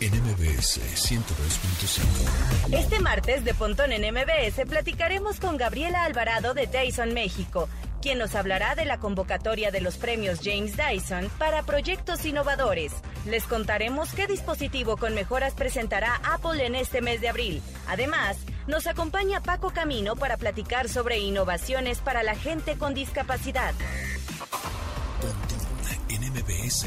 en MBS 102.5. Este martes de Pontón en MBS platicaremos con Gabriela Alvarado de Dyson México, quien nos hablará de la convocatoria de los premios James Dyson para proyectos innovadores. Les contaremos qué dispositivo con mejoras presentará Apple en este mes de abril. Además, nos acompaña Paco Camino para platicar sobre innovaciones para la gente con discapacidad. Pontón en MBS.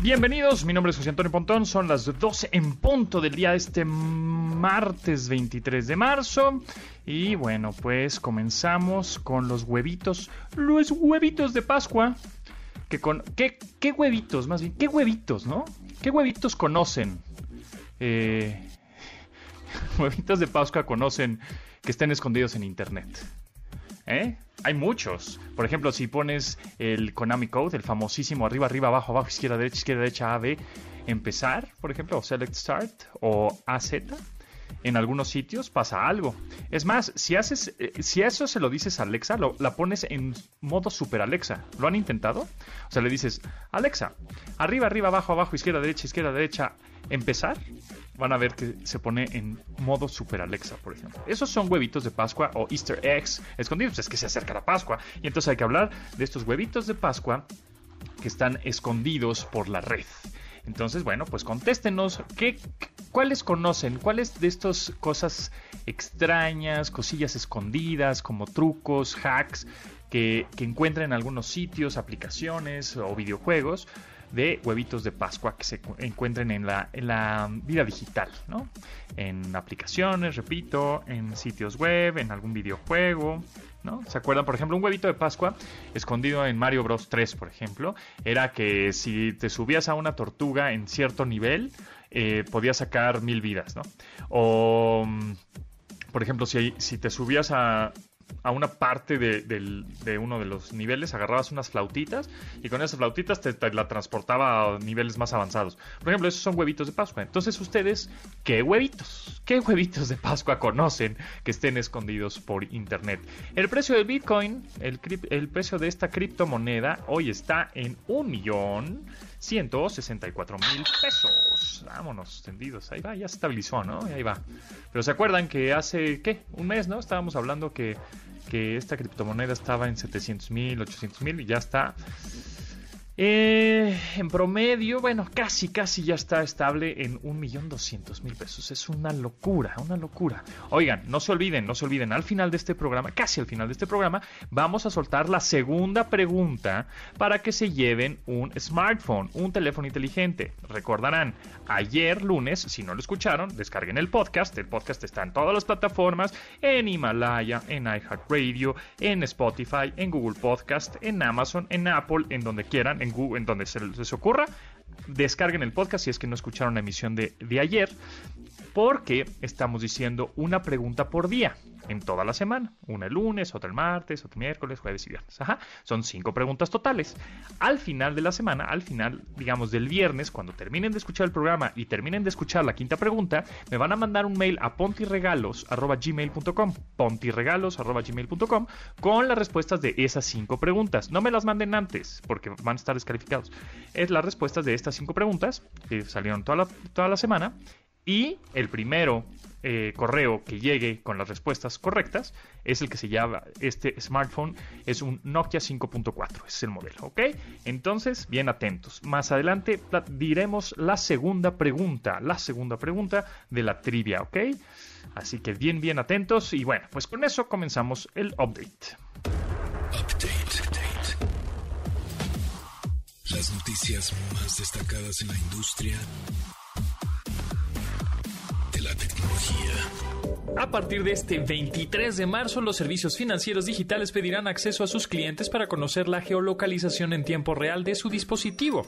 Bienvenidos, mi nombre es José Antonio Pontón, son las 12 en punto del día de este martes 23 de marzo y bueno, pues comenzamos con los huevitos, los huevitos de Pascua, que con, ¿qué, qué huevitos más bien? ¿Qué huevitos, no? ¿Qué huevitos conocen? Eh, huevitos de Pascua conocen que estén escondidos en internet. ¿Eh? Hay muchos. Por ejemplo, si pones el Konami Code, el famosísimo arriba, arriba, abajo, abajo, izquierda, derecha, izquierda, derecha, A, B, empezar, por ejemplo, o Select Start o AZ, en algunos sitios pasa algo. Es más, si haces, eh, si eso se lo dices a Alexa, lo, la pones en modo super Alexa. ¿Lo han intentado? O sea, le dices, Alexa, arriba, arriba, abajo, abajo, izquierda, derecha, izquierda, derecha, empezar. Van a ver que se pone en modo super Alexa, por ejemplo. Esos son huevitos de Pascua o Easter eggs escondidos. Pues es que se acerca la Pascua. Y entonces hay que hablar de estos huevitos de Pascua que están escondidos por la red. Entonces, bueno, pues contéstenos, ¿qué, ¿cuáles conocen? ¿Cuáles de estas cosas extrañas, cosillas escondidas, como trucos, hacks, que, que encuentran en algunos sitios, aplicaciones o videojuegos? De huevitos de Pascua que se encuentren en la, en la vida digital, ¿no? En aplicaciones, repito, en sitios web, en algún videojuego, ¿no? ¿Se acuerdan? Por ejemplo, un huevito de Pascua escondido en Mario Bros 3, por ejemplo, era que si te subías a una tortuga en cierto nivel, eh, podías sacar mil vidas, ¿no? O, mm, por ejemplo, si, si te subías a, a una parte de, uno de los niveles, agarrabas unas flautitas y con esas flautitas te, te la transportaba a niveles más avanzados. Por ejemplo, esos son huevitos de Pascua. Entonces, ustedes, ¿qué huevitos? ¿Qué huevitos de Pascua conocen que estén escondidos por internet? El precio del Bitcoin, el, el precio de esta criptomoneda, hoy está en un millón. 164 mil pesos. Vámonos, tendidos. Ahí va, ya se estabilizó, ¿no? Ahí va. Pero se acuerdan que hace, ¿qué? Un mes, ¿no? Estábamos hablando que, que esta criptomoneda estaba en 700 mil, 800 mil y ya está. Eh, en promedio, bueno, casi, casi ya está estable en 1.200.000 pesos. Es una locura, una locura. Oigan, no se olviden, no se olviden, al final de este programa, casi al final de este programa, vamos a soltar la segunda pregunta para que se lleven un smartphone, un teléfono inteligente. Recordarán, ayer lunes, si no lo escucharon, descarguen el podcast. El podcast está en todas las plataformas, en Himalaya, en iHeartRadio, en Spotify, en Google Podcast, en Amazon, en Apple, en donde quieran, en Google, en donde se les ocurra. Descarguen el podcast si es que no escucharon la emisión de, de ayer, porque estamos diciendo una pregunta por día en toda la semana. Una el lunes, otra el martes, otra miércoles, jueves y viernes. Ajá. Son cinco preguntas totales. Al final de la semana, al final, digamos, del viernes, cuando terminen de escuchar el programa y terminen de escuchar la quinta pregunta, me van a mandar un mail a pontiregalos.gmail.com pontiregalos.gmail.com con las respuestas de esas cinco preguntas. No me las manden antes, porque van a estar descalificados. Es las respuestas de estas cinco preguntas que salieron toda la, toda la semana. Y el primero eh, correo que llegue con las respuestas correctas es el que se llama este smartphone. Es un Nokia 5.4, ese es el modelo, ¿ok? Entonces, bien atentos. Más adelante diremos la segunda pregunta, la segunda pregunta de la trivia, ¿ok? Así que bien, bien atentos. Y bueno, pues con eso comenzamos el. Update. Update. Las noticias más destacadas en la industria A partir de este 23 de marzo, los servicios financieros digitales pedirán acceso a sus clientes para conocer la geolocalización en tiempo real de su dispositivo.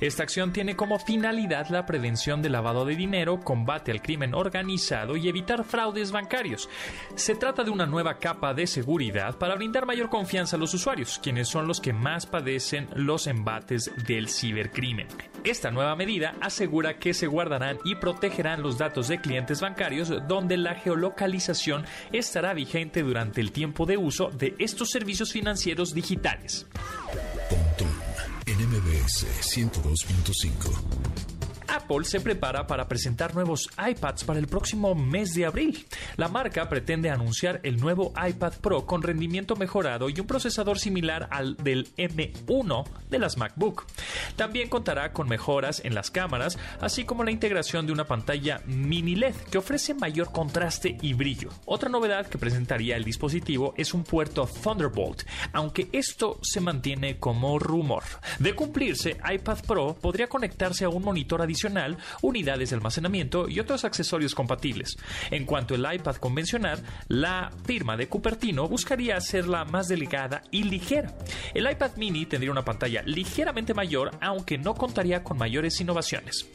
Esta acción tiene como finalidad la prevención del lavado de dinero, combate al crimen organizado y evitar fraudes bancarios. Se trata de una nueva capa de seguridad para brindar mayor confianza a los usuarios, quienes son los que más padecen los embates del cibercrimen. Esta nueva medida asegura que se guardarán y protegerán los datos de clientes bancarios donde la geolocalización estará vigente durante el tiempo de uso de estos servicios financieros digitales. NMBS 102.5 Apple se prepara para presentar nuevos iPads para el próximo mes de abril. La marca pretende anunciar el nuevo iPad Pro con rendimiento mejorado y un procesador similar al del M1 de las MacBook. También contará con mejoras en las cámaras, así como la integración de una pantalla mini LED que ofrece mayor contraste y brillo. Otra novedad que presentaría el dispositivo es un puerto Thunderbolt, aunque esto se mantiene como rumor. De cumplirse, iPad Pro podría conectarse a un monitor adicional unidades de almacenamiento y otros accesorios compatibles. En cuanto al iPad convencional, la firma de Cupertino buscaría hacerla más delgada y ligera. El iPad mini tendría una pantalla ligeramente mayor, aunque no contaría con mayores innovaciones.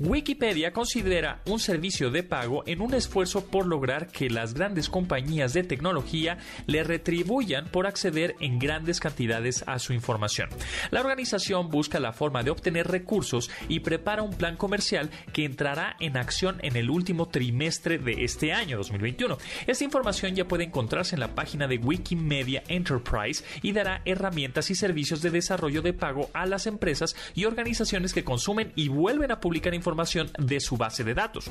Wikipedia considera un servicio de pago en un esfuerzo por lograr que las grandes compañías de tecnología le retribuyan por acceder en grandes cantidades a su información. La organización busca la forma de obtener recursos y prepara un plan comercial que entrará en acción en el último trimestre de este año 2021. Esta información ya puede encontrarse en la página de Wikimedia Enterprise y dará herramientas y servicios de desarrollo de pago a las empresas y organizaciones que consumen y vuelven a publicar información de su base de datos.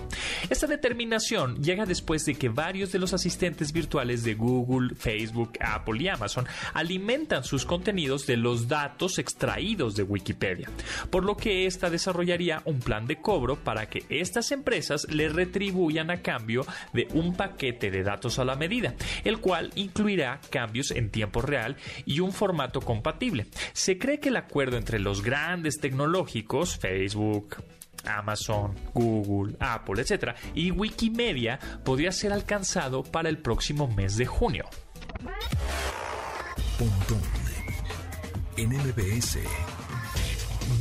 Esta determinación llega después de que varios de los asistentes virtuales de Google, Facebook, Apple y Amazon alimentan sus contenidos de los datos extraídos de Wikipedia, por lo que ésta desarrollaría un plan de cobro para que estas empresas le retribuyan a cambio de un paquete de datos a la medida, el cual incluirá cambios en tiempo real y un formato compatible. Se cree que el acuerdo entre los grandes tecnológicos, Facebook, Amazon, Google, Apple, etc. Y Wikimedia podría ser alcanzado para el próximo mes de junio.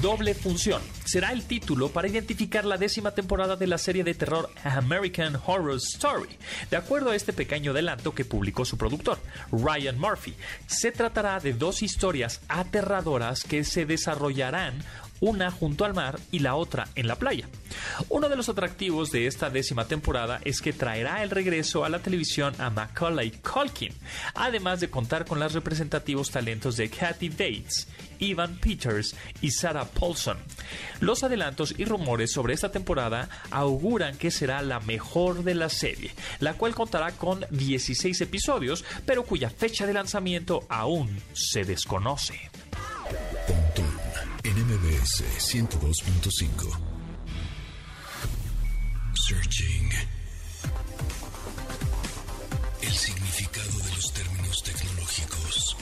Doble función será el título para identificar la décima temporada de la serie de terror American Horror Story, de acuerdo a este pequeño adelanto que publicó su productor, Ryan Murphy. Se tratará de dos historias aterradoras que se desarrollarán una junto al mar y la otra en la playa. Uno de los atractivos de esta décima temporada es que traerá el regreso a la televisión a Macaulay Culkin, además de contar con los representativos talentos de Kathy Bates, Ivan Peters y Sarah Paulson. Los adelantos y rumores sobre esta temporada auguran que será la mejor de la serie, la cual contará con 16 episodios, pero cuya fecha de lanzamiento aún se desconoce. NMBS 102.5. Searching. El significado de los términos tecnológicos.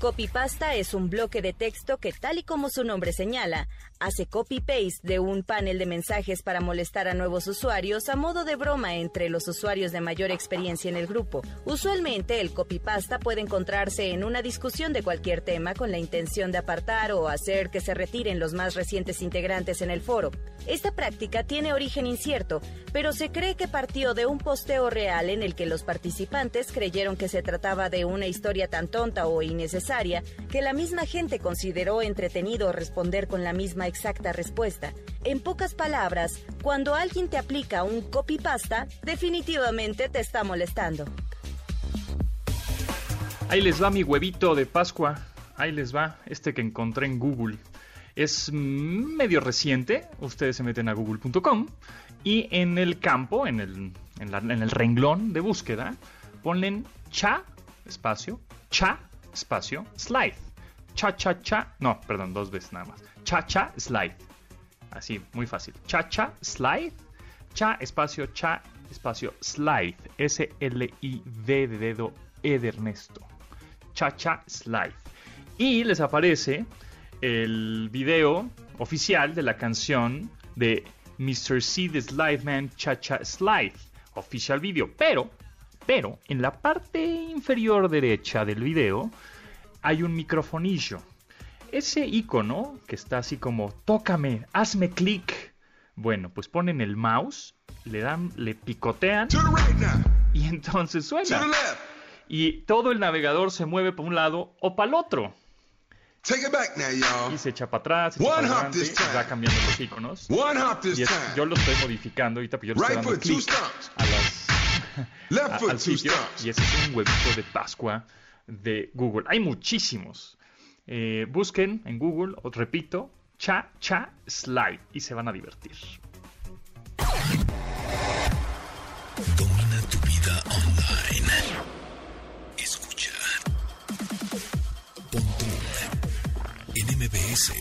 Copypasta es un bloque de texto que, tal y como su nombre señala, hace copy-paste de un panel de mensajes para molestar a nuevos usuarios a modo de broma entre los usuarios de mayor experiencia en el grupo. Usualmente el copypasta puede encontrarse en una discusión de cualquier tema con la intención de apartar o hacer que se retiren los más recientes integrantes en el foro. Esta práctica tiene origen incierto, pero se cree que partió de un posteo real en el que los participantes creyeron que se trataba de una historia tan tonta o innecesaria que la misma gente consideró entretenido responder con la misma exacta respuesta. En pocas palabras, cuando alguien te aplica un copypasta, definitivamente te está molestando. Ahí les va mi huevito de Pascua. Ahí les va este que encontré en Google. Es medio reciente. Ustedes se meten a google.com y en el campo, en el, en el renglón de búsqueda, ponen cha, espacio, cha, espacio, slide. Cha, cha, cha. No, perdón, dos veces nada más. Cha-Cha Slide. Así, muy fácil. Cha-Cha Slide. Cha espacio cha espacio slide. S-L-I-D de dedo E de Ernesto. Cha-Cha Slide. Y les aparece el video oficial de la canción de Mr. C. The Slide Man Cha Cha Slide, oficial video. Pero, pero, en la parte inferior derecha del video hay un microfonillo. Ese icono que está así como, tócame, hazme clic. Bueno, pues ponen el mouse, le dan, le picotean y entonces suena. Y todo el navegador se mueve para un lado o para el otro. Y se echa para atrás, se echa para adelante, y va cambiando los iconos. y yo lo estoy modificando ahorita, pero yo le estoy dando clic a las, al sitio. Y ese es un huevito de Pascua de Google. Hay muchísimos. Eh, busquen en Google, os repito, cha cha slide y se van a divertir. Domina tu vida online. Escucha. Pontón en MBS.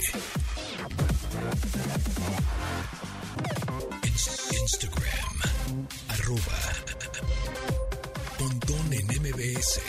Instagram. Arroba. Pontón en MBS.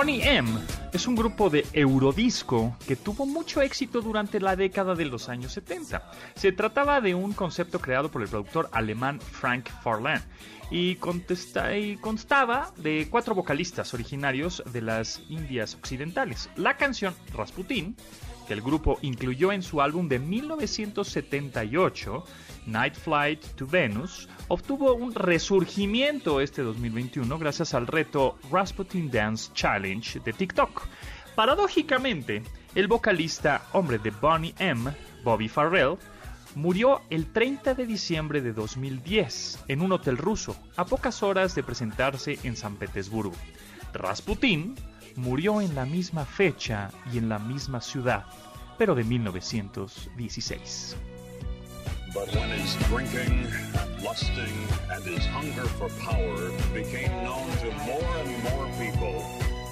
Bonnie M es un grupo de eurodisco que tuvo mucho éxito durante la década de los años 70. Se trataba de un concepto creado por el productor alemán Frank Farland y, y constaba de cuatro vocalistas originarios de las Indias Occidentales. La canción Rasputin, que el grupo incluyó en su álbum de 1978, Night Flight to Venus, obtuvo un resurgimiento este 2021 gracias al reto Rasputin Dance Challenge de TikTok. Paradójicamente, el vocalista hombre de Bonnie M, Bobby Farrell, murió el 30 de diciembre de 2010 en un hotel ruso, a pocas horas de presentarse en San Petersburgo. Rasputin murió en la misma fecha y en la misma ciudad, pero de 1916. But when his drinking, lusting, and his hunger for power became known to more and more people,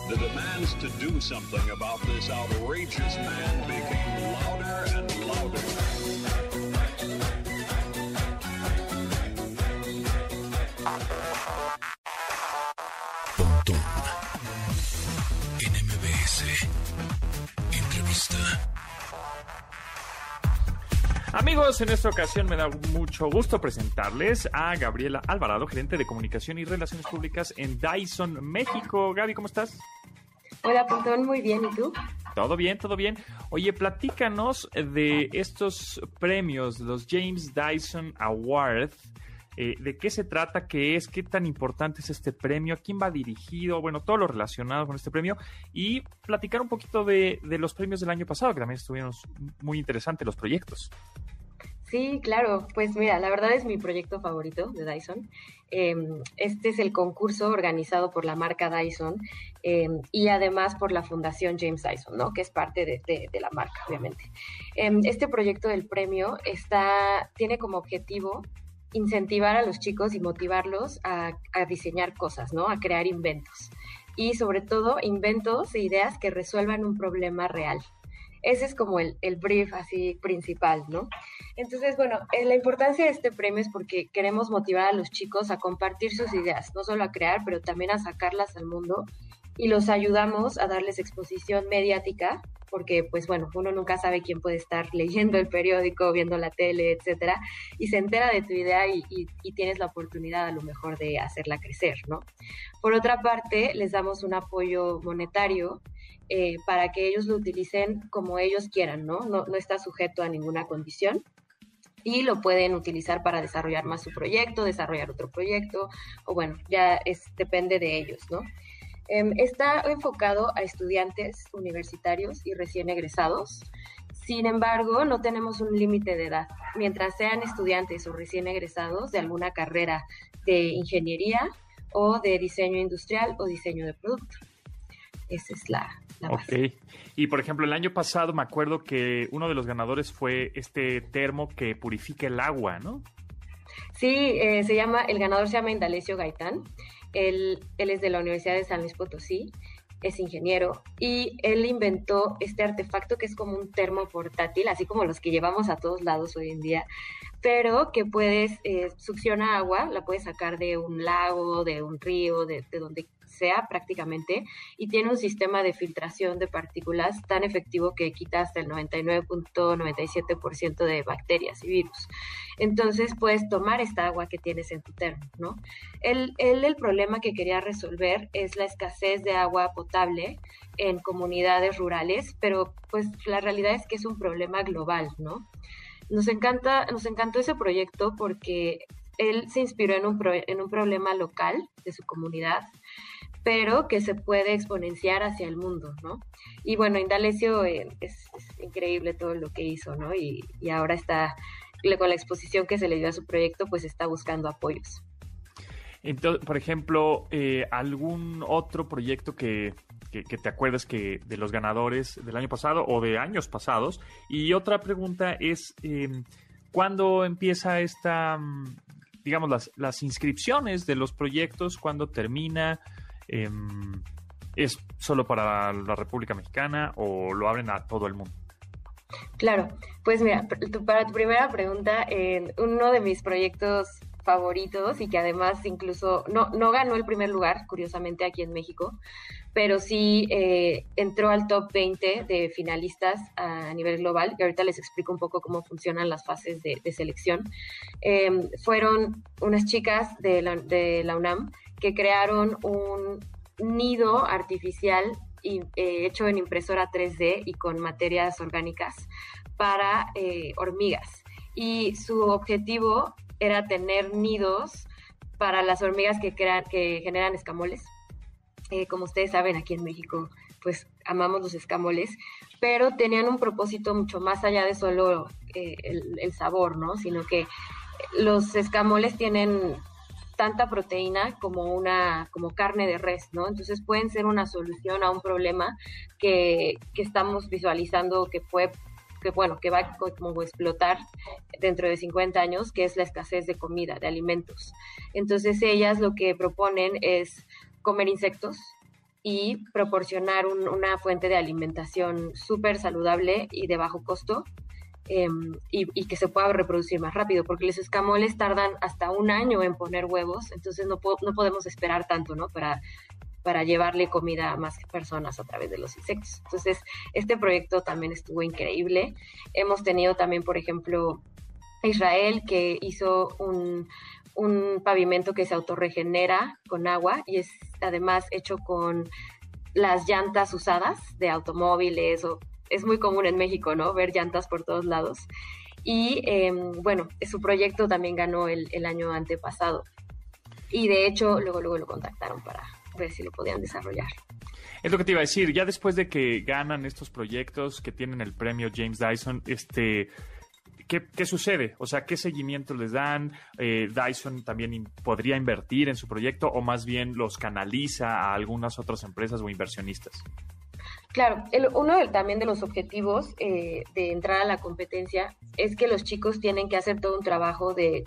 the demands to do something about this outrageous man became louder and louder. Amigos, en esta ocasión me da mucho gusto presentarles a Gabriela Alvarado, gerente de comunicación y relaciones públicas en Dyson, México. Gaby, ¿cómo estás? Hola, Pontón, muy bien. ¿Y tú? Todo bien, todo bien. Oye, platícanos de estos premios, los James Dyson Award. Eh, ¿De qué se trata? ¿Qué es? ¿Qué tan importante es este premio? ¿A quién va dirigido? Bueno, todo lo relacionado con este premio. Y platicar un poquito de, de los premios del año pasado, que también estuvieron muy interesantes los proyectos. Sí, claro. Pues mira, la verdad es mi proyecto favorito de Dyson. Eh, este es el concurso organizado por la marca Dyson eh, y además por la Fundación James Dyson, ¿no? Que es parte de, de, la marca, obviamente. Eh, este proyecto del premio está, tiene como objetivo incentivar a los chicos y motivarlos a, diseñar cosas, ¿no? A crear inventos. Y sobre todo, inventos e ideas que resuelvan un problema real. Ese es como el, el brief así principal, ¿no? Entonces, bueno, eh, la importancia de este premio es porque queremos motivar a los chicos a compartir sus ideas, no solo a crear, pero también a sacarlas al mundo y los ayudamos a darles exposición mediática, porque pues bueno, uno nunca sabe quién puede estar leyendo el periódico, viendo la tele, etcétera, y se entera de tu idea y, y, y tienes la oportunidad a lo mejor de hacerla crecer, ¿no? Por otra parte, les damos un apoyo monetario eh, para que ellos lo utilicen como ellos quieran, ¿no? ¿no? No está sujeto a ninguna condición y lo pueden utilizar para desarrollar más su proyecto, desarrollar otro proyecto, o bueno, ya es, depende de ellos, ¿no? Eh, está enfocado a estudiantes universitarios y recién egresados. Sin embargo, no tenemos un límite de edad. Mientras sean estudiantes o recién egresados de alguna carrera de ingeniería o de diseño industrial o diseño de producto. Esa es la, la base. Ok. Y por ejemplo, el año pasado me acuerdo que uno de los ganadores fue este termo que purifica el agua, ¿no? Sí, eh, se llama, el ganador se llama Indalecio Gaitán. Él, él es de la Universidad de San Luis Potosí es ingeniero y él inventó este artefacto que es como un termo portátil, así como los que llevamos a todos lados hoy en día, pero que puedes, eh, succiona agua, la puedes sacar de un lago, de un río, de, de donde sea prácticamente, y tiene un sistema de filtración de partículas tan efectivo que quita hasta el 99.97% de bacterias y virus. Entonces puedes tomar esta agua que tienes en tu termo, ¿no? Él, el problema que quería resolver es la escasez de agua potable en comunidades rurales, pero pues la realidad es que es un problema global, ¿no? Nos encanta, nos encantó ese proyecto porque él se inspiró en un, en un problema local de su comunidad pero que se puede exponenciar hacia el mundo, ¿no? Y bueno, Indalecio eh, es, increíble todo lo que hizo, ¿no? Y, ahora está, con la exposición que se le dio a su proyecto, pues está buscando apoyos. Entonces, por ejemplo, eh, algún otro proyecto que, te acuerdas que de los ganadores del año pasado o de años pasados. Y otra pregunta es, em, ¿cuándo empieza esta, mm, digamos, las, las inscripciones de los proyectos? ¿Cuándo termina? Em, ¿Es solo para la República Mexicana o lo abren a todo el mundo? Claro, pues mira, para tu primera pregunta, uno de mis proyectos favoritos y que además incluso no, no ganó el primer lugar, curiosamente, aquí en México, pero sí eh, entró al top 20 de finalistas a nivel global, y ahorita les explico un poco cómo funcionan las fases de, selección. Em, fueron unas chicas de la UNAM que crearon un nido artificial eh, hecho en impresora 3D y con materias orgánicas para eh, hormigas. Y su objetivo era tener nidos para las hormigas que, crean, que generan escamoles. Eh, como ustedes saben, aquí en México, pues amamos los escamoles, pero tenían un propósito mucho más allá de solo el, el sabor, ¿no? Sino que los escamoles tienen tanta proteína como una como carne de res, ¿no? Entonces pueden ser una solución a un problema que, que estamos visualizando que fue que bueno, que va a como explotar dentro de 50 años, que es la escasez de comida, de alimentos. Entonces ellas lo que proponen es comer insectos y proporcionar una fuente de alimentación súper saludable y de bajo costo Em, y, que se pueda reproducir más rápido, porque los escamoles tardan hasta un año en poner huevos, entonces no, no podemos esperar tanto, ¿no? Para, para llevarle comida a más personas a través de los insectos. Entonces, este proyecto también estuvo increíble. Hemos tenido también, por ejemplo, Israel, que hizo un, un pavimento que se autorregenera con agua y es además hecho con las llantas usadas de automóviles o es muy común en México, ¿no? Ver llantas por todos lados. Y em, bueno, su proyecto también ganó el, año antepasado. Y de hecho, luego, luego lo contactaron para ver si lo podían desarrollar. Es lo que te iba a decir, ya después de que ganan estos proyectos que tienen el premio James Dyson, este, ¿qué, sucede? O sea, ¿qué seguimiento les dan? Eh, ¿Dyson también podría invertir en su proyecto o más bien los canaliza a algunas otras empresas o inversionistas? Claro, uno también de los objetivos eh, de entrar a la competencia es que los chicos tienen que hacer todo un trabajo de,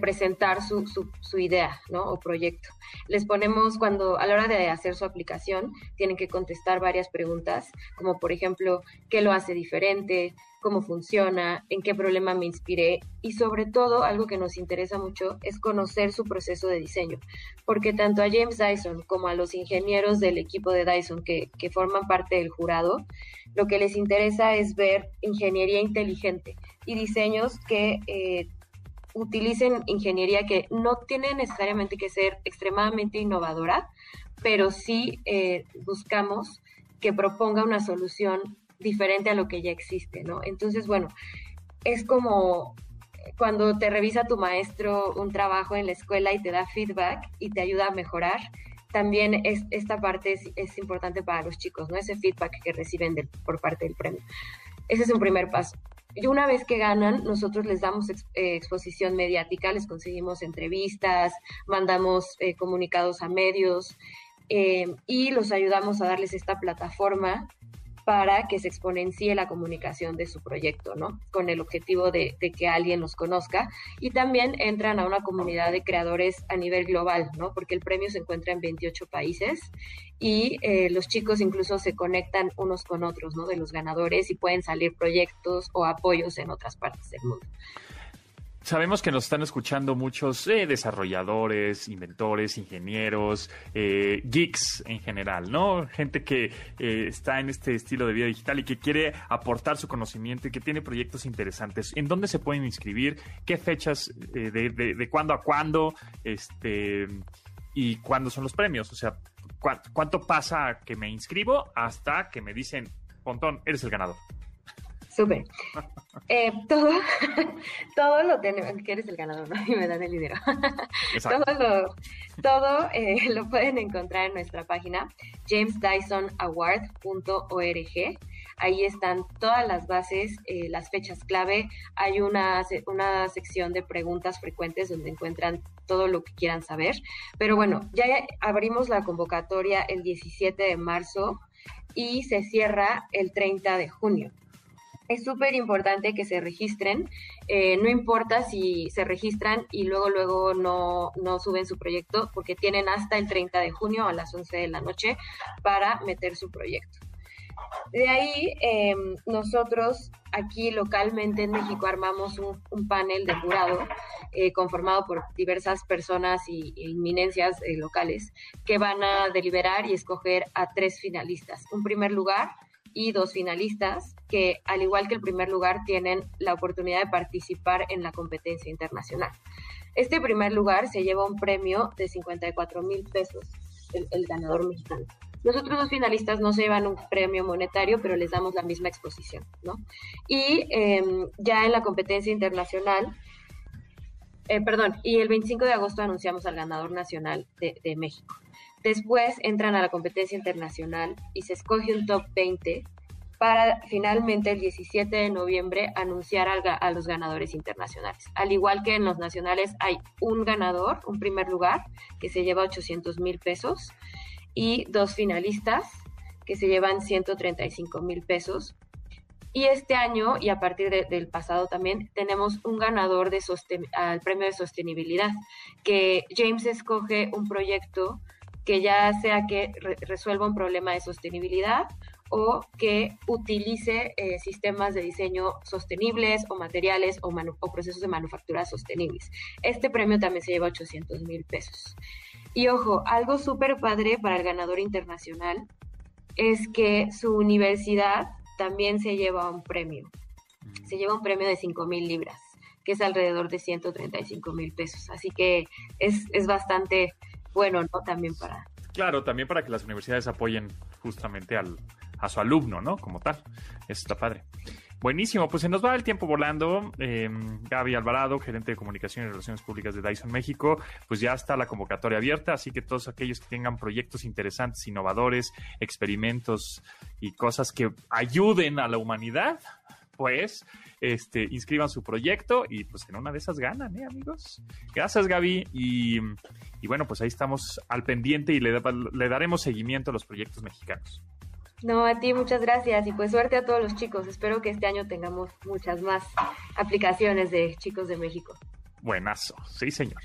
presentar su, su, idea o proyecto. Les ponemos cuando a la hora de hacer su aplicación tienen que contestar varias preguntas, como por ejemplo, ¿qué lo hace diferente? Cómo funciona, en qué problema me inspiré y sobre todo algo que nos interesa mucho es conocer su proceso de diseño, porque tanto a James Dyson como a los ingenieros del equipo de Dyson que, forman parte del jurado, lo que les interesa es ver ingeniería inteligente y diseños que eh, utilicen ingeniería que no tiene necesariamente que ser extremadamente innovadora, pero sí eh, buscamos que proponga una solución diferente a lo que ya existe, ¿no? Entonces, bueno, es como cuando te revisa tu maestro un trabajo en la escuela y te da feedback y te ayuda a mejorar, también es, esta parte es, importante para los chicos, ¿no? Ese feedback que reciben por parte del premio. Ese es un primer paso. Y una vez que ganan, nosotros les damos eh, exposición mediática, les conseguimos entrevistas, mandamos eh, comunicados a medios eh, y los ayudamos a darles esta plataforma para que se exponencie la comunicación de su proyecto, ¿no? Con el objetivo de, que alguien los conozca. Y también entran a una comunidad de creadores a nivel global, ¿no? Porque el premio se encuentra en 28 países y eh, los chicos incluso se conectan unos con otros, ¿no? De los ganadores y pueden salir proyectos o apoyos en otras partes del mundo. Sabemos que nos están escuchando muchos eh, desarrolladores, inventores, ingenieros, eh, geeks en general, ¿no? Gente que eh, está en este estilo de vida digital y que quiere aportar su conocimiento y que tiene proyectos interesantes. ¿En dónde se pueden inscribir? ¿Qué fechas de, de, cuándo a cuándo? Este, ¿Y cuándo son los premios? O sea, ¿cuánto pasa que me inscribo hasta que me dicen, Pontón, eres el ganador? Súper. Eh, todo, todo lo tenemos, que eres el ganador, ¿no? Y me dan el dinero. todo lo, todo eh, lo pueden encontrar en nuestra página, jamesdysonaward.org. Ahí están todas las bases, eh, las fechas clave. Hay una, una sección de preguntas frecuentes donde encuentran todo lo que quieran saber. Pero bueno, ya abrimos la convocatoria el 17 de marzo y se cierra el 30 de junio es súper importante que se registren. Eh, no importa si se registran y luego, luego no, no, suben su proyecto, porque tienen hasta el 30 de junio a las 11 de la noche para meter su proyecto. De ahí, em, nosotros aquí localmente en México armamos un, panel de jurado eh, conformado por diversas personas y, inminencias eh, locales que van a deliberar y escoger a tres finalistas. Un primer lugar, y dos finalistas que, al igual que el primer lugar, tienen la oportunidad de participar en la competencia internacional. Este primer lugar se lleva un premio de 54 mil pesos, el, ganador mexicano. Los otros dos finalistas no se llevan un premio monetario, pero les damos la misma exposición, ¿no? Y em, ya en la competencia internacional, eh, perdón, y el 25 de agosto anunciamos al ganador nacional de México. Después entran a la competencia internacional y se escoge un top 20 para finalmente el 17 de noviembre anunciar a, los ganadores internacionales. Al igual que en los nacionales hay un ganador, un primer lugar, que se lleva 800 mil pesos, y dos finalistas, que se llevan 135 mil pesos. Y este año, y a partir del pasado también, tenemos un ganador de al premio de sostenibilidad, que James escoge un proyecto que ya sea que resuelva un problema de sostenibilidad o que utilice eh, sistemas de diseño sostenibles o materiales o, o, procesos de manufactura sostenibles. Este premio también se lleva 800 mil pesos. Y ojo, algo súper padre para el ganador internacional es que su universidad también se lleva un premio. Mm. Se lleva un premio de 5 mil libras, que es alrededor de 135 mil pesos. Así que es, es bastante bueno, ¿no? También para... Claro, también para que las universidades apoyen justamente al, a su alumno, ¿no? Como tal. Eso está padre. Buenísimo, pues se nos va el tiempo volando. Eh, Gaby Alvarado, gerente de comunicación y relaciones públicas de Dyson México, pues ya está la convocatoria abierta, así que todos aquellos que tengan proyectos interesantes, innovadores, experimentos y cosas que ayuden a la humanidad, pues este, inscriban su proyecto y pues en una de esas ganan, ¿eh, amigos? Gracias, Gaby. Y, bueno, pues ahí estamos al pendiente y le, le daremos seguimiento a los proyectos mexicanos. No, a ti muchas gracias y pues suerte a todos los chicos. Espero que este año tengamos muchas más aplicaciones de chicos de México. Buenazo, sí señor.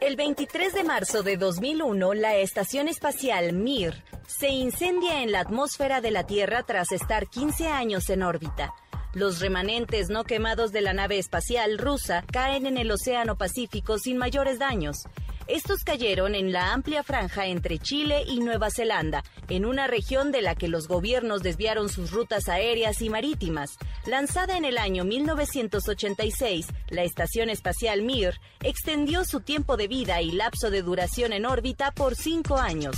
El 23 de marzo de 2001, la estación espacial Mir se incendia en la atmósfera de la Tierra tras estar 15 años en órbita. Los remanentes no quemados de la nave espacial rusa caen en el Océano Pacífico sin mayores daños. Estos cayeron en la amplia franja entre Chile y Nueva Zelanda, en una región de la que los gobiernos desviaron sus rutas aéreas y marítimas. Lanzada en el año 1986, la Estación Espacial Mir extendió su tiempo de vida y lapso de duración en órbita por cinco años.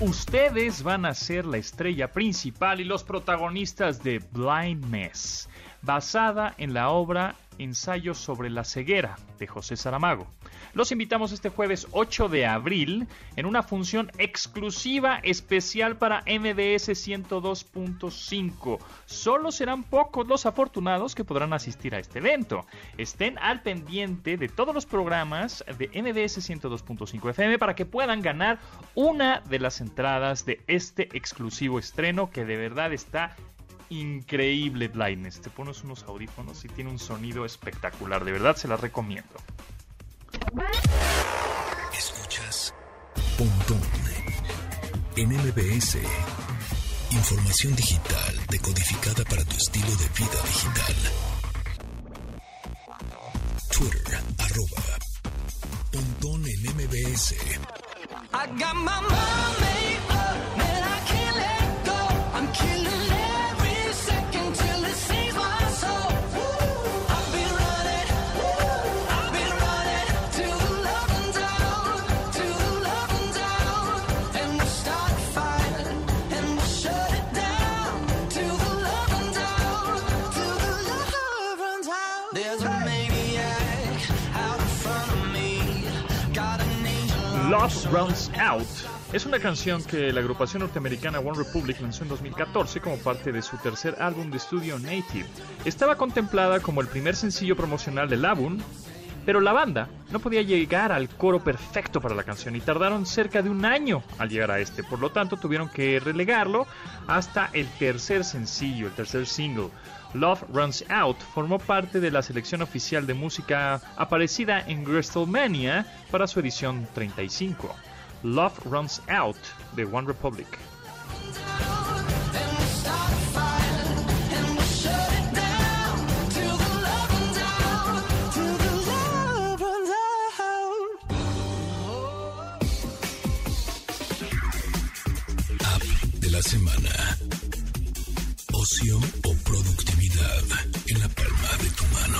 Ustedes van a ser la estrella principal y los protagonistas de Blind Mess, basada en la obra Ensayo sobre la ceguera de José Saramago. Los invitamos este jueves 8 de abril en una función exclusiva especial para MBS 102.5. Solo serán pocos los afortunados que podrán asistir a este evento. Estén al pendiente de todos los programas de MBS 102.5 FM para que puedan ganar una de las entradas de este exclusivo estreno que de verdad está increíble Blindness. Te pones unos audífonos y tiene un sonido espectacular. De verdad se la recomiendo. Escuchas Pontón en MBS. Información digital decodificada para tu estilo de vida digital. Twitter, arroba Pontón en MBS. I got my Love Runs Out es una canción que la agrupación norteamericana One Republic lanzó en 2014 como parte de su tercer álbum de estudio Native. Estaba contemplada como el primer sencillo promocional del álbum, pero la banda no podía llegar al coro perfecto para la canción y tardaron cerca de un año al llegar a este, por lo tanto tuvieron que relegarlo hasta el tercer sencillo, el tercer single. Love Runs Out formó parte de la selección oficial de música aparecida en WrestleMania para su edición 35. Love Runs Out de One Republic. Semana. O productividad en la palma de tu mano.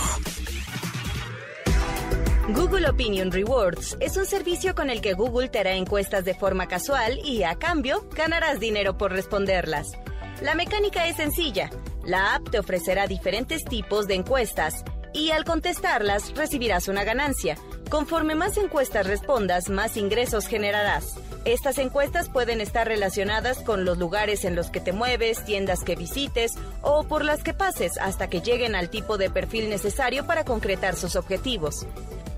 Google Opinion Rewards es un servicio con el que Google te hará encuestas de forma casual y, a cambio, ganarás dinero por responderlas. La mecánica es sencilla. La app te ofrecerá diferentes tipos de encuestas y al contestarlas recibirás una ganancia. Conforme más encuestas respondas, más ingresos generarás. Estas encuestas pueden estar relacionadas con los lugares en los que te mueves, tiendas que visites o por las que pases hasta que lleguen al tipo de perfil necesario para concretar sus objetivos.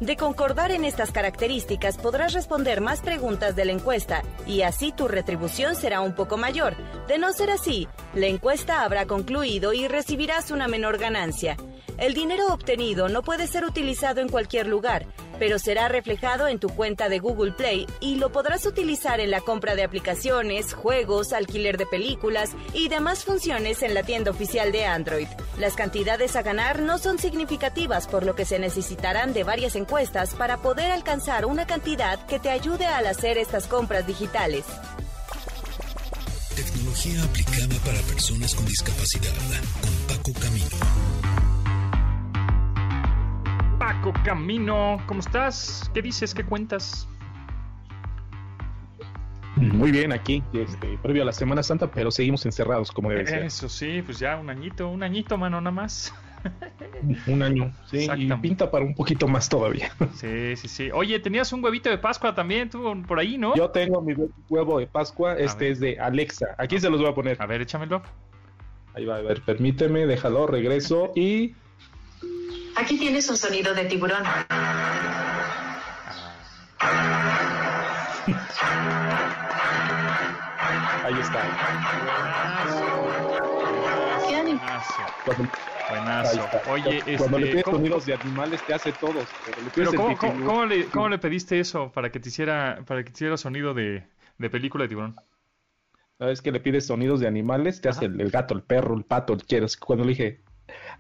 De concordar en estas características podrás responder más preguntas de la encuesta y así tu retribución será un poco mayor. De no ser así, la encuesta habrá concluido y recibirás una menor ganancia. El dinero obtenido no puede ser utilizado en cualquier lugar, pero será reflejado en tu cuenta de Google Play y lo podrás utilizar en la compra de aplicaciones, juegos, alquiler de películas y demás funciones en la tienda oficial de Android. Las cantidades a ganar no son significativas, por lo que se necesitarán de varias encuestas para poder alcanzar una cantidad que te ayude al hacer estas compras digitales. Tecnología aplicada para personas con discapacidad. Con Paco Camino. Paco Camino, ¿cómo estás? ¿Qué dices? ¿Qué cuentas? Muy bien, aquí, este, previo a la Semana Santa, pero seguimos encerrados como debe ser. Eso sí, pues ya un añito, un añito, mano, nada más. Un año, sí, y pinta para un poquito más todavía. Sí, sí, sí. Oye, tenías un huevito de Pascua también, tú por ahí, ¿no? Yo tengo mi huevo de Pascua, este ver. es de Alexa. Aquí se los voy a poner. A ver, échamelo. Ahí va, a ver, permíteme, déjalo, regreso y Aquí tienes un sonido de tiburón. ahí está. ¿Qué anim- Buenazo. Buenazo. Oye, Cuando le este, pides ¿cómo, sonidos de animales te hace todos. Pero le cómo- cómo- tiburón. cómo le, cómo le pediste eso para que te hiciera, para que te hiciera sonido de, de película de tiburón? Sabes que le pides sonidos de animales, te hace el, el gato, el perro, el pato, el quieres. Cuando le dije,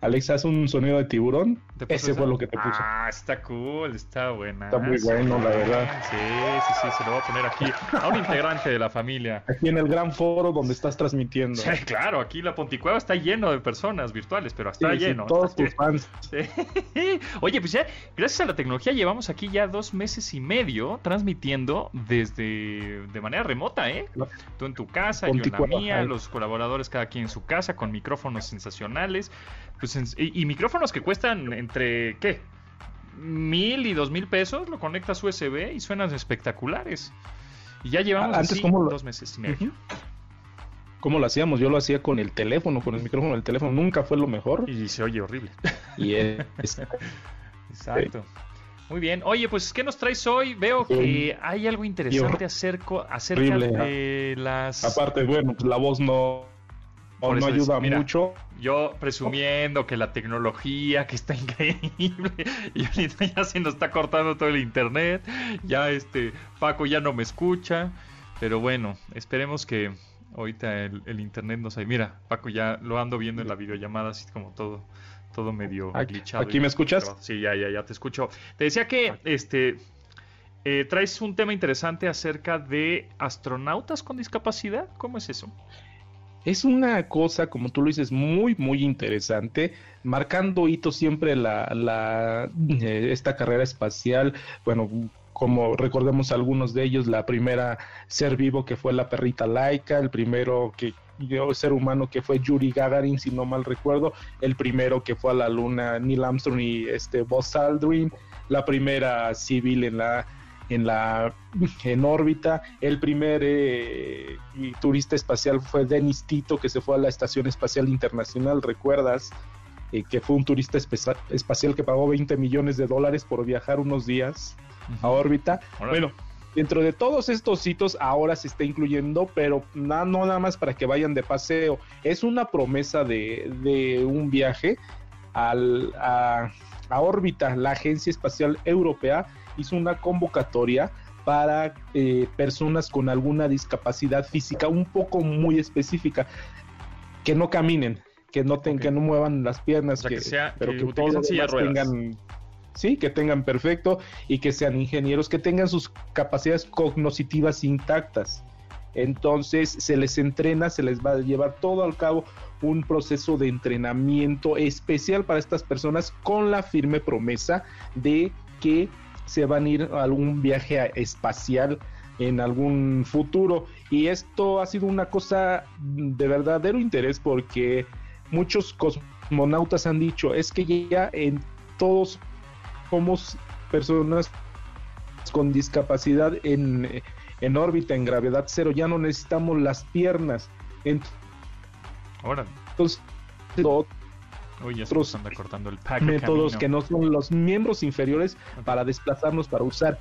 Alexa, haz un sonido de tiburón, ¿Te puso ese fue lo que te puso. Ah, está cool, está buena. Está muy bueno, la verdad. Sí, sí, sí, se lo voy a poner aquí a un integrante de la familia. Aquí en el gran foro donde estás transmitiendo. Sí, claro, aquí la Ponticueva está lleno de personas virtuales, pero está Sí, sí, lleno. todos está tus fans. Sí. Oye, pues ya, gracias a la tecnología, llevamos aquí ya dos meses y medio transmitiendo desde de manera remota, ¿eh? Claro. Tú en tu casa, yo en la Ponticueva, mía, los colaboradores cada quien en su casa con micrófonos sensacionales. Pues en- y, y micrófonos que cuestan entre, ¿qué? Mil y dos mil pesos, lo conectas USB y suenan espectaculares. Y ya llevamos Antes, así ¿cómo lo- dos meses y medio. ¿Cómo lo hacíamos? Yo lo hacía con el teléfono, con el micrófono del teléfono. Nunca fue lo mejor. Y se oye horrible. Y es, Exacto. Muy bien. Oye, pues, ¿qué nos traes hoy? Veo que hay algo interesante acerco- acerca Horrible, de las... aparte, bueno, pues la voz no, Por no es- ayuda mira, mucho. Yo presumiendo que la tecnología, que está increíble, y ahorita ya se nos está cortando todo el internet, ya este Paco ya no me escucha, pero bueno, esperemos que ahorita el, el internet nos ayude. Mira, Paco ya lo ando viendo en la videollamada, así como todo, todo medio Aquí- glitchado. aquí me escuchas? Sí, ya, ya, ya te escucho. Te decía que este eh, traes un tema interesante acerca de astronautas con discapacidad. ¿Cómo es eso? Es una cosa, como tú lo dices, muy, muy interesante, marcando hito siempre la, la, eh, esta carrera espacial. Bueno, como recordemos algunos de ellos, la primera ser vivo que fue la perrita Laika, el primero que ser humano que fue Yuri Gagarin, si no mal recuerdo, el primero que fue a la luna Neil Armstrong y este Buzz Aldrin, la primera civil en la en la en órbita. El primer eh, turista espacial fue Denis Tito, que se fue a la Estación Espacial Internacional, ¿recuerdas? Eh, que fue un turista espacial que pagó 20 millones de dólares por viajar unos días a órbita. Bueno, dentro de todos estos hitos ahora se está incluyendo, pero na- no nada más para que vayan de paseo, es una promesa de, de un viaje al, a, a órbita. La Agencia Espacial Europea hizo una convocatoria para eh, personas con alguna discapacidad física un poco muy específica, que no caminen, que no, ten- que no muevan las piernas, O sea, que sea- pero que que, utilicen todo lo silla de demás tengan sí, que tengan perfecto y que sean ingenieros, que tengan sus capacidades cognitivas intactas. Entonces se les entrena, se les va a llevar todo al cabo un proceso de entrenamiento especial para estas personas con la firme promesa de que se van a ir a algún viaje espacial en algún futuro. Y esto ha sido una cosa de verdadero interés porque muchos cosmonautas han dicho, es que ya en todos somos personas con discapacidad en, en órbita, en gravedad cero, ya no necesitamos las piernas. Ahora, Entonces, uy, ya Otros anda cortando el Paco métodos camino. que no son los miembros inferiores para desplazarnos, para usar.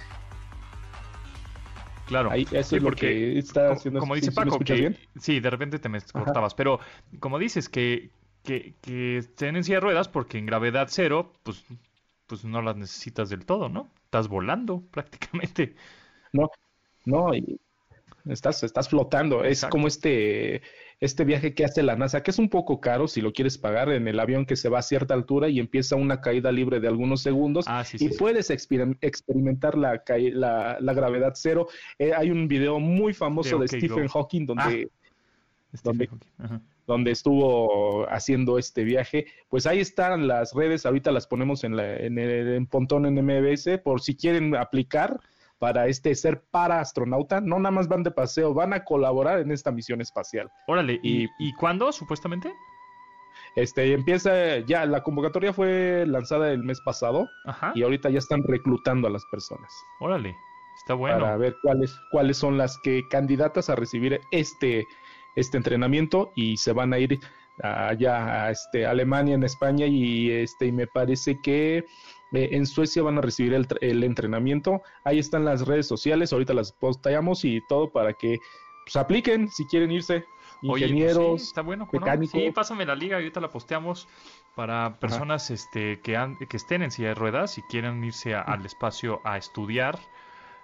Claro. Ahí, eso Sí, es lo porque que está haciendo. como ¿sí- dice sí Paco, que bien? sí, de repente te me cortabas, pero como dices que, que, que estén en silla de ruedas porque en gravedad cero, pues, pues no las necesitas del todo, ¿no? Estás volando prácticamente. No, no, y estás, estás flotando. Es como este, este viaje que hace la NASA, que es un poco caro si lo quieres pagar en el avión que se va a cierta altura y empieza una caída libre de algunos segundos. Ah, sí, y sí. sí. puedes experim- experimentar la, la, la gravedad cero. Eh, hay un video muy famoso De Stephen Go. Hawking donde. Hawking. Ajá. donde estuvo haciendo este viaje. Pues ahí están las redes, ahorita las ponemos en, la, en, el, en Pontón en MBS, por si quieren aplicar para este ser para astronauta, no nada más van de paseo, van a colaborar en esta misión espacial. Órale, ¿y, Y- ¿y cuándo, supuestamente? Este empieza ya, la convocatoria fue lanzada el mes pasado Ajá. y ahorita ya están reclutando a las personas Órale, está bueno. para ver cuáles cuáles son las que candidatas a recibir este este entrenamiento y se van a ir allá a este Alemania, en España y este y me parece que eh, en Suecia van a recibir el, tr- el entrenamiento. Ahí están las redes sociales, ahorita las posteamos y todo para que pues, apliquen si quieren irse. Oye, pues Ingenieros, sí, está bueno. ¿cómo no? mecánicos. Sí, pásame la liga y ahorita la posteamos para personas este, que, han- que estén en silla de ruedas y quieran irse a- al espacio a estudiar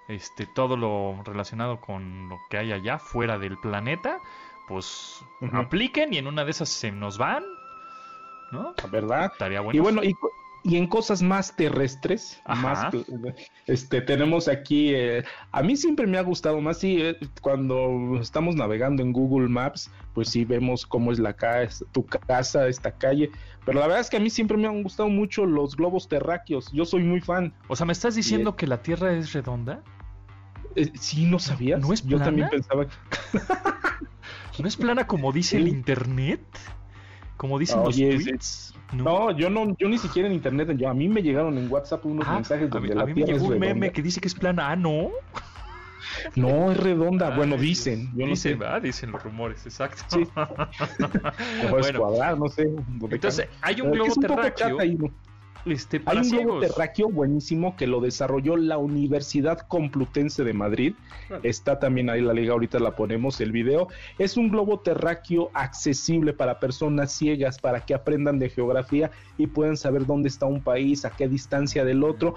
este, todo lo relacionado con lo que hay allá fuera del planeta. Pues Ujú. apliquen y en una de esas se nos van, ¿no? ¿verdad? Estaría bueno. Y bueno, y, y en cosas más terrestres, Ajá. más este tenemos aquí eh, a mí siempre me ha gustado más sí eh, cuando estamos navegando en Google Maps, pues sí vemos cómo es la casa, tu casa, esta calle, pero la verdad es que a mí siempre me han gustado mucho los globos terráqueos. Yo soy muy fan. O sea, ¿me estás diciendo que la Tierra es redonda? Eh, sí, no sabías. ¿No es Yo también plana? pensaba que ¿No es plana como dice el internet? Como dicen Oye, los es- tweets. No, yo no, yo ni siquiera en internet, yo, a mí me llegaron en WhatsApp unos Ah, mensajes a mí, donde a la mí me llegó un meme que dice que es plana. Ah, no. No, es redonda. bueno, dicen, yo no dicen, sé. ¿verdad? Dicen los rumores, exacto. Sí. Bueno, cuadrado, no sé. entonces, hay un globo terráqueo ahí, ¿no? Este, Hay para un globo terráqueo buenísimo que lo desarrolló la Universidad Complutense de Madrid. Está también ahí la liga, ahorita la ponemos el video. Es un globo terráqueo accesible para personas ciegas, para que aprendan de geografía y puedan saber dónde está un país, a qué distancia del otro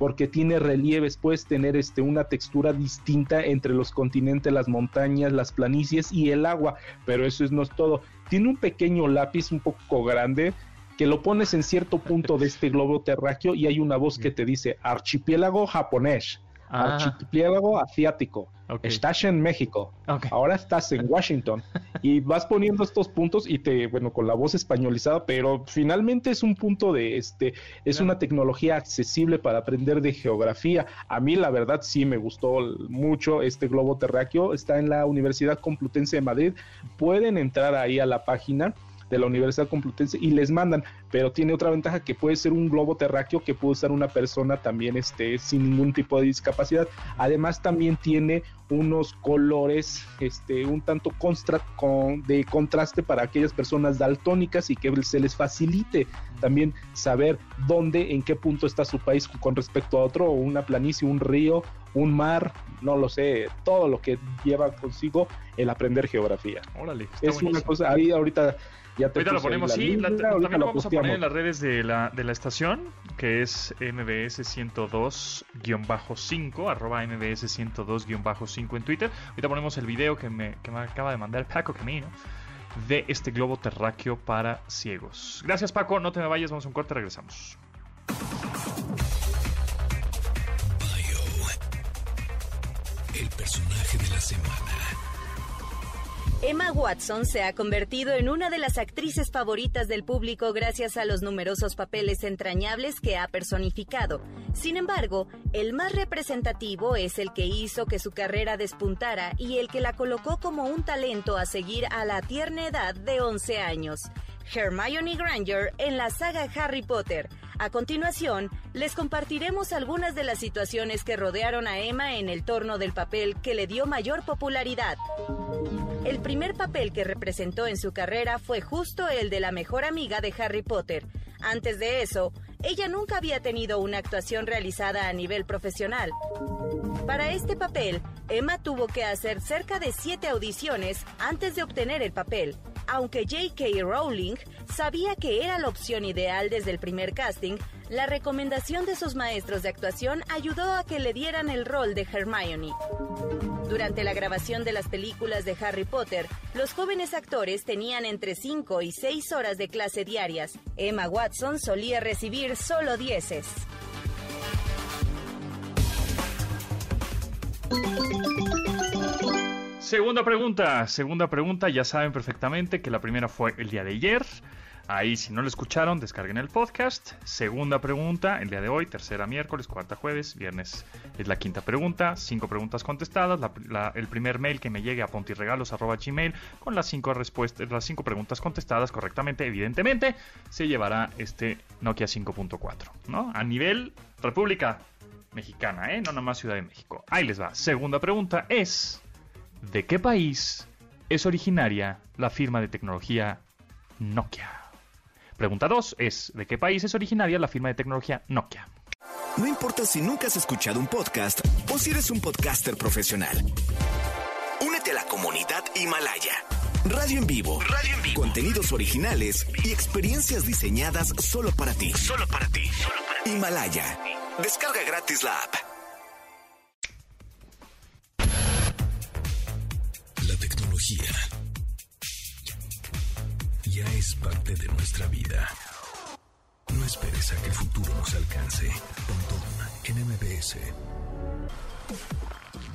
porque tiene relieves, puedes tener este, una textura distinta entre los continentes, las montañas, las planicies y el agua, pero eso es, no es todo. Tiene un pequeño lápiz un poco grande que lo pones en cierto punto de este globo terráqueo y hay una voz que te dice archipiélago japonés, Ah. archipiélago asiático, Ok. estás en México, ahora estás en Washington y vas poniendo estos puntos y te, bueno, con la voz españolizada, pero finalmente es un punto de, este, es Claro. una tecnología accesible para aprender de geografía. A mí la verdad sí me gustó mucho este globo terráqueo, está en la Universidad Complutense de Madrid, pueden entrar ahí a la página de la Universidad Complutense y les mandan, pero tiene otra ventaja que puede ser un globo terráqueo que puede usar una persona también este, sin ningún tipo de discapacidad. Además también tiene unos colores este, un tanto con, de contraste para aquellas personas daltónicas y que se les facilite también saber dónde, en qué punto está su país con respecto a otro, o una planicie, un río, un mar, no lo sé, todo lo que lleva consigo el aprender geografía. Órale, está es una cosa, ahí ahorita ya te Ahorita lo ponemos, sí, liga, la- ahorita también lo vamos a poner en las redes de la, de la estación, que es MBS 102-5, arroba MBS 102-5 en Twitter. Ahorita ponemos el video que me, que me acaba de mandar Paco Camino de este globo terráqueo para ciegos. Gracias Paco, no te me vayas, vamos a un corte, regresamos. El personaje de la semana. Emma Watson se ha convertido en una de las actrices favoritas del público gracias a los numerosos papeles entrañables que ha personificado. Sin embargo, el más representativo es el que hizo que su carrera despuntara y el que la colocó como un talento a seguir a la tierna edad de 11 años. Hermione Granger en la saga Harry Potter. A continuación, les compartiremos algunas de las situaciones que rodearon a Emma en el torno del papel que le dio mayor popularidad. El primer papel que representó en su carrera fue justo el de la mejor amiga de Harry Potter. Antes de eso, ella nunca había tenido una actuación realizada a nivel profesional. Para este papel, Emma tuvo que hacer cerca de siete audiciones antes de obtener el papel. Aunque J.K. Rowling sabía que era la opción ideal desde el primer casting, la recomendación de sus maestros de actuación ayudó a que le dieran el rol de Hermione. Durante la grabación de las películas de Harry Potter, los jóvenes actores tenían entre 5 y 6 horas de clase diarias. Emma Watson solía recibir solo dieces. Segunda pregunta, segunda pregunta, ya saben perfectamente que la primera fue el día de ayer. Ahí si no lo escucharon, descarguen el podcast. Segunda pregunta, el día de hoy, tercera miércoles, cuarta jueves, viernes es la quinta pregunta. Cinco preguntas contestadas. El primer mail que me llegue a pontirregalos.gmail con las cinco respuestas, las cinco preguntas contestadas correctamente, evidentemente, se llevará este Nokia 5.4, ¿no? A nivel República Mexicana, ¿eh? No nomás Ciudad de México. Ahí les va. Segunda pregunta es... ¿De qué país es originaria la firma de tecnología Nokia? Pregunta 2 es, ¿de qué país es originaria la firma de tecnología Nokia? No importa si nunca has escuchado un podcast o si eres un podcaster profesional. Únete a la comunidad Himalaya. Radio en vivo. Radio en vivo. Contenidos originales y experiencias diseñadas solo para ti. Solo para ti. Himalaya. Descarga gratis la app. Es parte de nuestra vida. No esperes a que el futuro nos alcance. Pontón en MBS.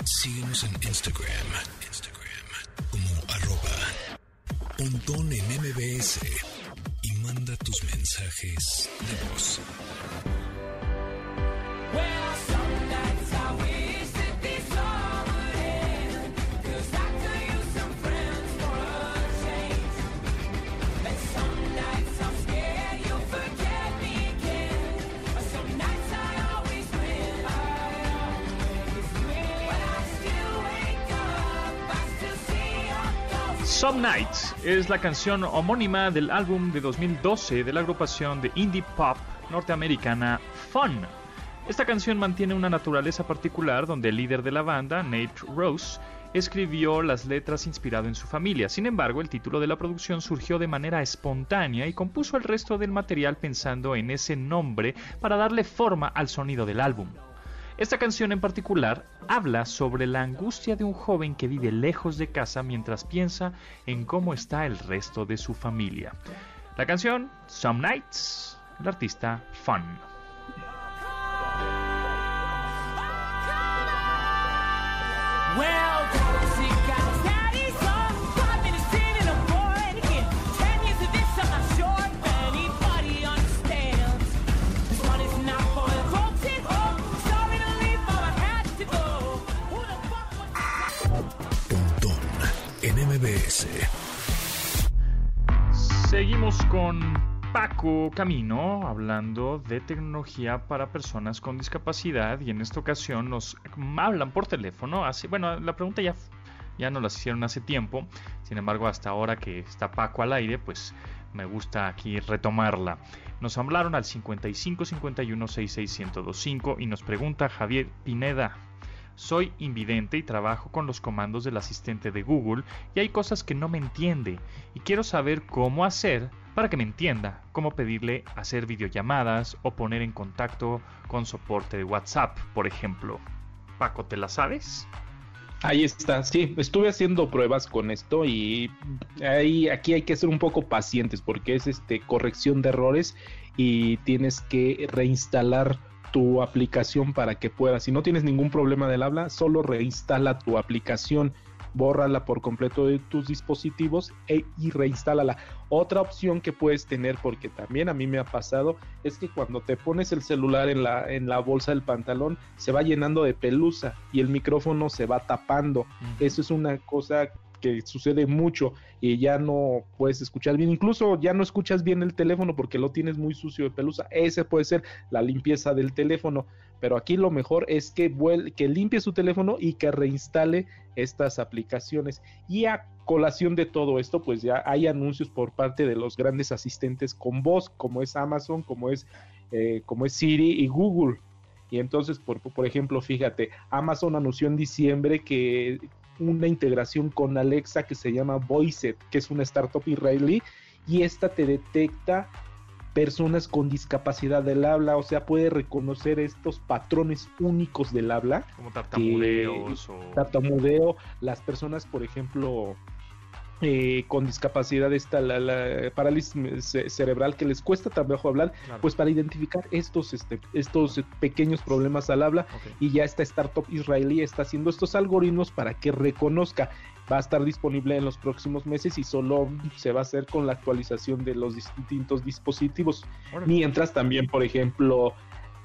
Síguenos en Instagram. Instagram como arroba Pontón en MBS. Y manda tus mensajes de voz. Some Nights es la canción homónima del álbum de 2012 de la agrupación de indie pop norteamericana Fun. Esta canción mantiene una naturaleza particular donde el líder de la banda, Nate Rose, escribió las letras inspirado en su familia. Sin embargo, el título de la producción surgió de manera espontánea y compuso el resto del material pensando en ese nombre para darle forma al sonido del álbum. Esta canción en particular habla sobre la angustia de un joven que vive lejos de casa mientras piensa en cómo está el resto de su familia. La canción Some Nights, el artista Fun. Seguimos con Paco Camino hablando de tecnología para personas con discapacidad y en esta ocasión nos hablan por teléfono. Bueno, la pregunta ya, ya nos la hicieron hace tiempo, sin embargo hasta ahora que está Paco al aire, pues me gusta aquí retomarla. Nos hablaron al 55 51 66 1025 y nos pregunta Javier Pineda. Soy invidente y trabajo con los comandos del asistente de Google y hay cosas que no me entiende y quiero saber cómo hacer para que me entienda, cómo pedirle hacer videollamadas o poner en contacto con soporte de WhatsApp, por ejemplo. Paco, ¿te la sabes? Ahí está, sí, estuve haciendo pruebas con esto y aquí hay que ser un poco pacientes porque es este corrección de errores y tienes que reinstalar tu aplicación para que puedas. Si no tienes ningún problema del habla, solo reinstala tu aplicación, bórrala por completo de tus dispositivos e, y reinstálala. Otra opción que puedes tener, porque también a mí me ha pasado, es que cuando te pones el celular en la, en la bolsa del pantalón, se va llenando de pelusa y el micrófono se va tapando. Eso es una cosa que sucede mucho y ya no puedes escuchar bien, incluso ya no escuchas bien el teléfono porque lo tienes muy sucio de pelusa. Ese puede ser la limpieza del teléfono, pero aquí lo mejor es que, que limpie su teléfono y que reinstale estas aplicaciones. Y a colación de todo esto, pues ya hay anuncios por parte de los grandes asistentes con voz, como es Amazon, como es, eh, como es Siri y Google. Y entonces, por, por ejemplo, fíjate, Amazon anunció en diciembre que una integración con Alexa que se llama Voicet, que es una startup israelí, y esta te detecta personas con discapacidad del habla, o sea, puede reconocer estos patrones únicos del habla. Como tartamudeos o... Tartamudeo, las personas, por ejemplo, eh, con discapacidad esta la, la parálisis ce- cerebral que les cuesta trabajo hablar, Claro. pues para identificar estos este, estos pequeños problemas al habla y ya esta startup israelí está haciendo estos algoritmos para que reconozca. Va a estar disponible en los próximos meses y solo se va a hacer con la actualización de los distintos dispositivos. Órale. Mientras también, por ejemplo,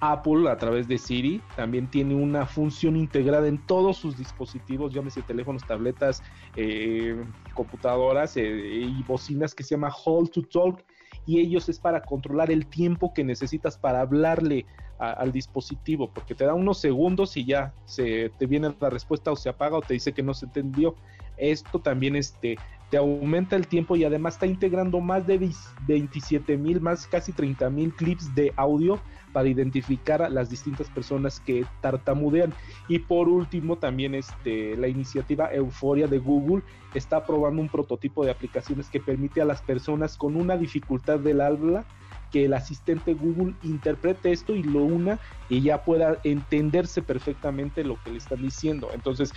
Apple a través de Siri también tiene una función integrada en todos sus dispositivos, llámese teléfonos, tabletas, eh, computadoras eh, y bocinas que se llama Hold to Talk y ellos es para controlar el tiempo que necesitas para hablarle al dispositivo, porque te da unos segundos y ya se te viene la respuesta o se apaga o te dice que no se entendió. Esto también este te aumenta el tiempo y además está integrando más de 27 mil, más casi 30 mil clips de audio para identificar a las distintas personas que tartamudean. Y por último, también este, la iniciativa Euforia de Google está probando un prototipo de aplicaciones que permite a las personas con una dificultad del habla que el asistente Google interprete esto y lo una y ya pueda entenderse perfectamente lo que le están diciendo. Entonces,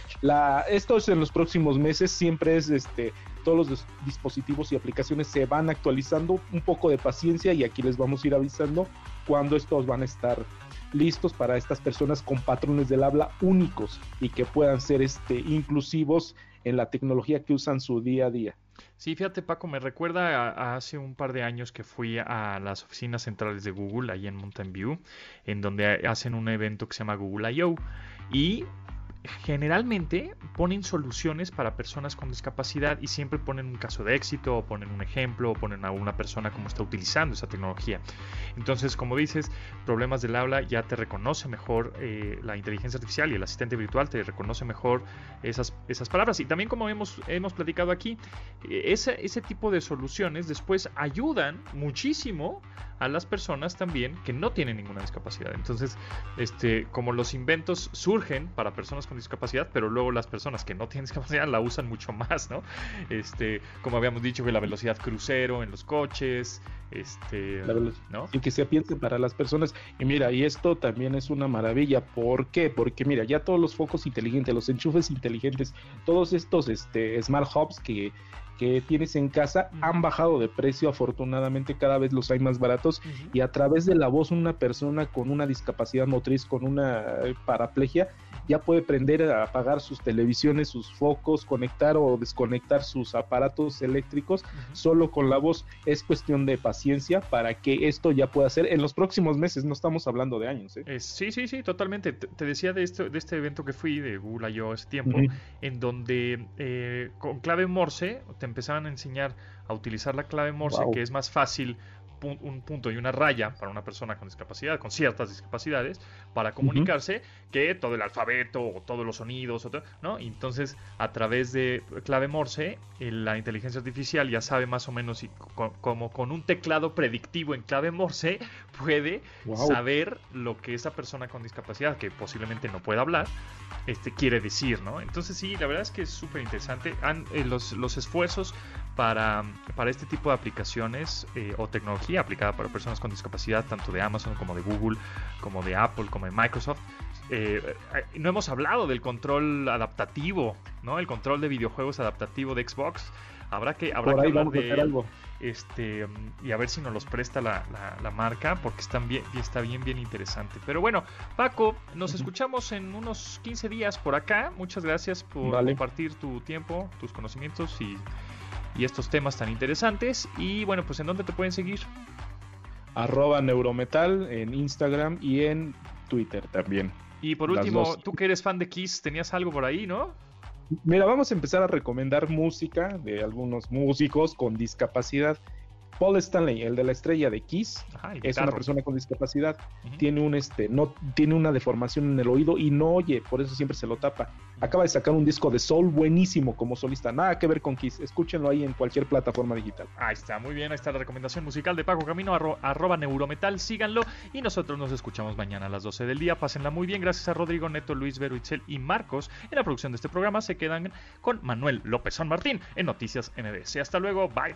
esto es en los próximos meses, siempre es este, todos los dis- dispositivos y aplicaciones se van actualizando, un poco de paciencia y aquí les vamos a ir avisando cuando estos van a estar listos para estas personas con patrones del habla únicos y que puedan ser este, inclusivos en la tecnología que usan su día a día. Sí, fíjate Paco, me recuerda hace un par de años que fui a las oficinas centrales de Google, ahí en Mountain View, en donde hacen un evento que se llama Google I.O. Y generalmente ponen soluciones para personas con discapacidad y siempre ponen un caso de éxito o ponen un ejemplo o ponen a una persona cómo está utilizando esa tecnología. Entonces, como dices, problemas del habla ya te reconoce mejor eh, la inteligencia artificial y el asistente virtual te reconoce mejor esas, esas palabras. Y también como hemos, hemos platicado aquí, ese, ese tipo de soluciones después ayudan muchísimo a las personas también que no tienen ninguna discapacidad. Entonces, este, como los inventos surgen para personas con discapacidad, pero luego las personas que no tienen discapacidad la usan mucho más, ¿no? Este, como habíamos dicho, que la velocidad crucero en los coches, este, La ¿no? y que se piense para las personas. Y mira, y esto también es una maravilla. ¿Por qué? Porque mira, ya todos los focos inteligentes, los enchufes inteligentes, todos estos este, smart hubs que, que tienes en casa han bajado de precio. Afortunadamente, cada vez los hay más baratos. Y a través de la voz, una persona con una discapacidad motriz, con una eh, paraplegia, ya puede prender a apagar sus televisiones, sus focos, conectar o desconectar sus aparatos eléctricos solo con la voz. Es cuestión de paciencia para que esto ya pueda ser en los próximos meses, no estamos hablando de años. ¿eh? Eh, sí, sí, sí, totalmente. Te, te decía de este, de este evento que fui de Google I.O. ese tiempo, en donde eh, con clave Morse te empezaban a enseñar a utilizar la clave Morse, Wow. que es más fácil pu- un punto y una raya para una persona con discapacidad, con ciertas discapacidades, para comunicarse, que todo el alfabeto o todos los sonidos, o to- ¿no? Y entonces, a través de clave Morse, eh, la inteligencia artificial ya sabe más o menos y co- como con un teclado predictivo en clave Morse puede Wow. saber lo que esa persona con discapacidad, que posiblemente no pueda hablar, este, quiere decir, ¿no? Entonces sí, la verdad es que es súper interesante. Eh, los, los esfuerzos para, para este tipo de aplicaciones eh, o tecnología aplicada para personas con discapacidad, tanto de Amazon como de Google, como de Apple, como de Microsoft, eh, eh, no hemos hablado del control adaptativo, ¿no? El control de videojuegos adaptativo de Xbox. Habrá que, habrá que hablar de algo. este y a ver si nos los presta la, la- la marca porque están bien está bien bien interesante pero bueno Paco nos escuchamos en unos 15 días por acá muchas gracias por Vale. compartir tu tiempo tus conocimientos y, y estos temas tan interesantes y bueno pues en dónde te pueden seguir Arroba Neurometal en Instagram y en Twitter también. y por último tú que eres fan de Kiss tenías algo por ahí no Mira, vamos a empezar a recomendar música de algunos músicos con discapacidad. Paul Stanley, el de la estrella de Kiss, Ajá, el es una persona con discapacidad. Tiene un este, no tiene una deformación en el oído y no oye, por eso siempre se lo tapa. Acaba de sacar un disco de soul buenísimo como solista, nada que ver con Kiss. Escúchenlo ahí en cualquier plataforma digital. Ahí está, muy bien, ahí está la recomendación musical de Paco Camino, arro- arroba neurometal, síganlo y nosotros nos escuchamos mañana a las 12 del día, pásenla muy bien, gracias a Rodrigo Neto, Luis Vero, Itzel y Marcos en la producción de este programa, se quedan con Manuel López San Martín en Noticias MBS, hasta luego, bye.